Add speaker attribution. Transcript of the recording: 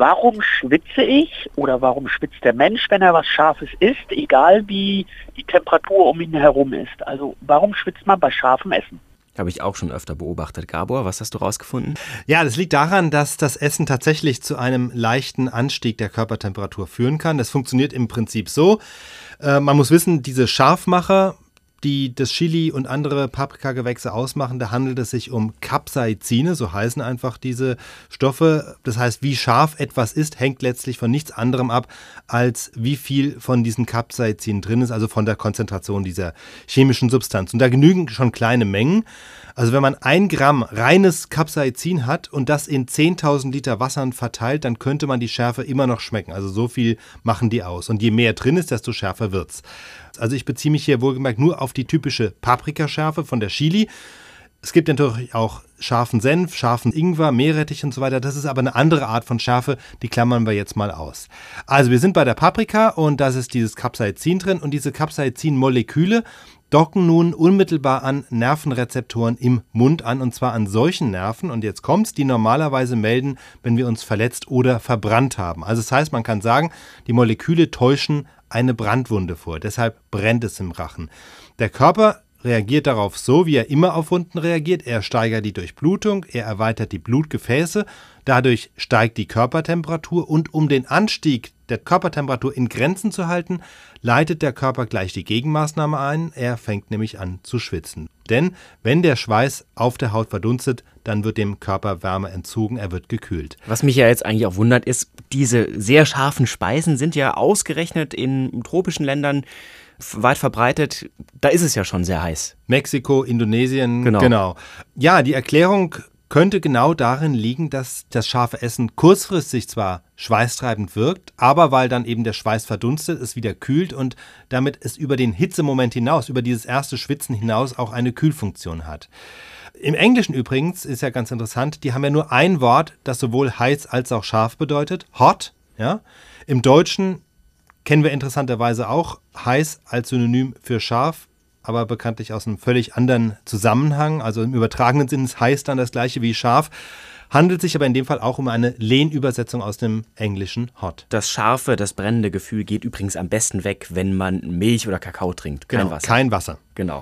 Speaker 1: Warum schwitze ich oder warum schwitzt der Mensch, wenn er was Scharfes isst, egal wie die Temperatur um ihn herum ist? Also warum schwitzt man bei scharfem Essen?
Speaker 2: Habe ich auch schon öfter beobachtet. Gabor, was hast du rausgefunden?
Speaker 3: Ja, das liegt daran, dass das Essen tatsächlich zu einem leichten Anstieg der Körpertemperatur führen kann. Das funktioniert im Prinzip so. Äh, man muss wissen, diese Scharfmacher die das Chili und andere Paprikagewächse ausmachen. Da handelt es sich um Capsaicine, so heißen einfach diese Stoffe. Das heißt, wie scharf etwas ist, hängt letztlich von nichts anderem ab, als wie viel von diesen Capsaicin drin ist, also von der Konzentration dieser chemischen Substanz. Und da genügen schon kleine Mengen. Also wenn man ein Gramm reines Capsaicin hat und das in 10.000 Liter Wassern verteilt, dann könnte man die Schärfe immer noch schmecken. Also so viel machen die aus. Und je mehr drin ist, desto schärfer wird's. Also ich beziehe mich hier wohlgemerkt nur auf die typische Paprikaschärfe von der Chili. Es gibt natürlich auch scharfen Senf, scharfen Ingwer, Meerrettich und so weiter. Das ist aber eine andere Art von Schärfe, die klammern wir jetzt mal aus. Also wir sind bei der Paprika und da ist dieses Capsaicin drin und diese Capsaicin-Moleküle docken nun unmittelbar an Nervenrezeptoren im Mund an und zwar an solchen Nerven und jetzt kommt's, die normalerweise melden, wenn wir uns verletzt oder verbrannt haben. Also das heißt, man kann sagen, die Moleküle täuschen eine Brandwunde vor. Deshalb brennt es im Rachen. Der Körper reagiert darauf so, wie er immer auf Wunden reagiert. Er steigert die Durchblutung, er erweitert die Blutgefäße, dadurch steigt die Körpertemperatur und um den Anstieg der Körpertemperatur in Grenzen zu halten, leitet der Körper gleich die Gegenmaßnahme ein. Er fängt nämlich an zu schwitzen. Denn wenn der Schweiß auf der Haut verdunstet, dann wird dem Körper Wärme entzogen, er wird gekühlt.
Speaker 2: Was mich ja jetzt eigentlich auch wundert, ist, diese sehr scharfen Speisen sind ja ausgerechnet in tropischen Ländern weit verbreitet. Da ist es ja schon sehr heiß.
Speaker 3: Mexiko, Indonesien,
Speaker 2: Genau.
Speaker 3: genau. Ja, die Erklärung könnte genau darin liegen, dass das scharfe Essen kurzfristig zwar schweißtreibend wirkt, aber weil dann eben der Schweiß verdunstet, es wieder kühlt und damit es über den Hitzemoment hinaus, über dieses erste Schwitzen hinaus auch eine Kühlfunktion hat. Im Englischen übrigens ist ja ganz interessant, die haben ja nur ein Wort, das sowohl heiß als auch scharf bedeutet, hot, ja. Im Deutschen kennen wir interessanterweise auch heiß als Synonym für scharf, aber bekanntlich aus einem völlig anderen Zusammenhang. Also im übertragenen Sinn ist heiß dann das gleiche wie scharf. Handelt sich aber in dem Fall auch um eine Lehnübersetzung aus dem englischen hot.
Speaker 2: Das scharfe, das brennende Gefühl geht übrigens am besten weg, wenn man Milch oder Kakao trinkt. Kein
Speaker 3: Genau,
Speaker 2: Wasser.
Speaker 3: Kein Wasser.
Speaker 2: Genau.